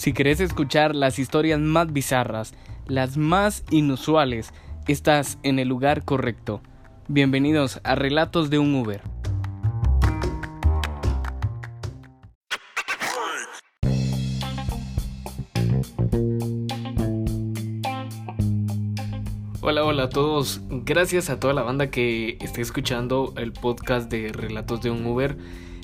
Si querés escuchar las historias más bizarras, las más inusuales, estás en el lugar correcto. Bienvenidos a Relatos de un Uber. Hola, hola a todos. Gracias a toda la banda que esté escuchando el podcast de Relatos de un Uber.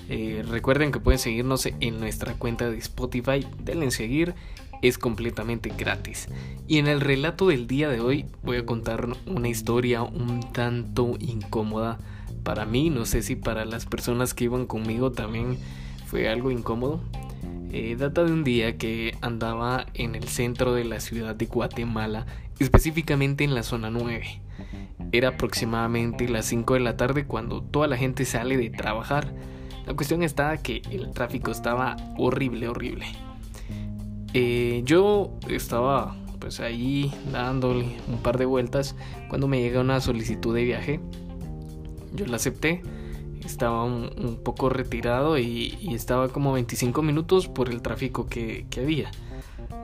Eh, recuerden que pueden seguirnos en nuestra cuenta de Spotify, denle en seguir, es completamente gratis. Y en el relato del día de hoy voy a contar una historia un tanto incómoda para mí, no sé si para las personas que iban conmigo también fue algo incómodo. Eh, data de un día que andaba en el centro de la ciudad de Guatemala, específicamente en la zona 9. Era aproximadamente las 5 de la tarde cuando toda la gente sale de trabajar la cuestión está que el tráfico estaba horrible, horrible. Eh, yo estaba pues ahí dándole un par de vueltas cuando me llega una solicitud de viaje. Yo la acepté. Estaba un, poco retirado y, estaba como 25 minutos por el tráfico que, había.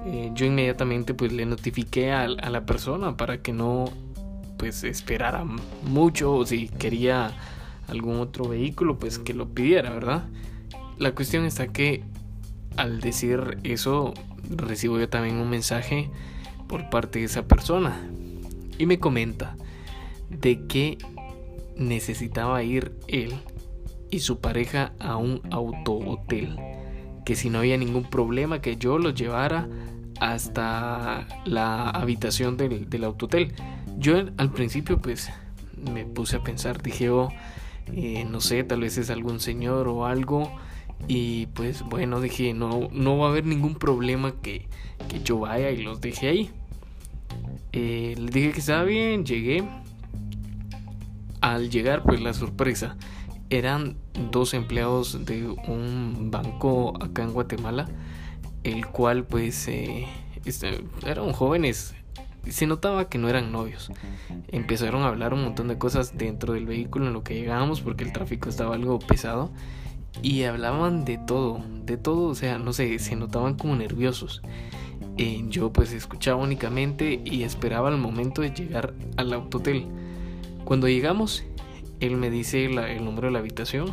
Eh, yo inmediatamente pues le notifiqué a, a, la persona para que no pues esperara mucho o si quería algún otro vehículo, pues que lo pidiera, ¿verdad? La cuestión está que al decir eso recibo yo también un mensaje por parte de esa persona y me comenta de que necesitaba ir él y su pareja a un auto hotel que si no había ningún problema que yo los llevara hasta la habitación del, del hotel yo al principio pues me puse a pensar dije oh eh, no sé, tal vez es algún señor o algo. Y pues bueno, dije, no, no va a haber ningún problema que, yo vaya y los deje ahí. Eh, les dije que estaba bien, llegué. Al llegar, pues la sorpresa. Eran dos empleados de un banco acá en Guatemala. El cual pues eh, este, eran jóvenes se notaba que no eran novios. Empezaron a hablar un montón de cosas dentro del vehículo en lo que llegábamos porque el tráfico estaba algo pesado y hablaban de todo, de todo, o sea, no sé, se notaban como nerviosos. Eh, yo pues escuchaba únicamente y esperaba el momento de llegar al autotel. Cuando llegamos, él me dice el número de la habitación,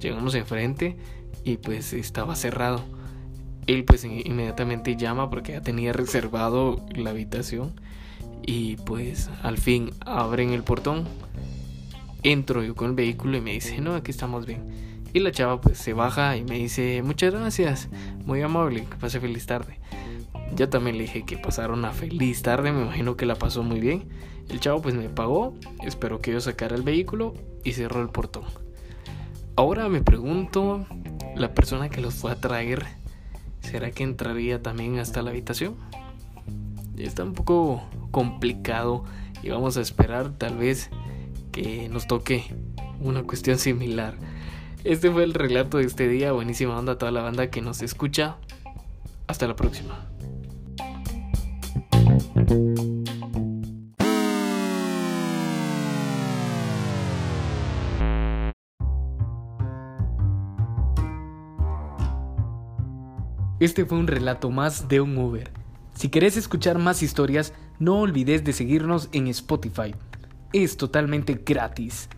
llegamos enfrente y pues estaba cerrado él pues inmediatamente llama porque ya tenía reservado la habitación y pues al fin abren el portón. Entro yo con el vehículo y me dice, no, aquí estamos bien. Y la chava pues se baja y me dice, muchas gracias, muy amable, que pase feliz tarde. Yo también le dije que pasaron una feliz tarde, me imagino que la pasó muy bien. El chavo pues me pagó, espero que yo sacara el vehículo y cerró el portón. Ahora me pregunto, la persona que los fue a traer ¿Será que entraría también hasta la habitación? Está un poco complicado y vamos a esperar tal vez que nos toque una cuestión similar. Este fue el relato de este día. Buenísima onda a toda la banda que nos escucha. Hasta la próxima. Este fue un relato más de un Uber. Si querés escuchar más historias, no olvides de seguirnos en Spotify. Es totalmente gratis.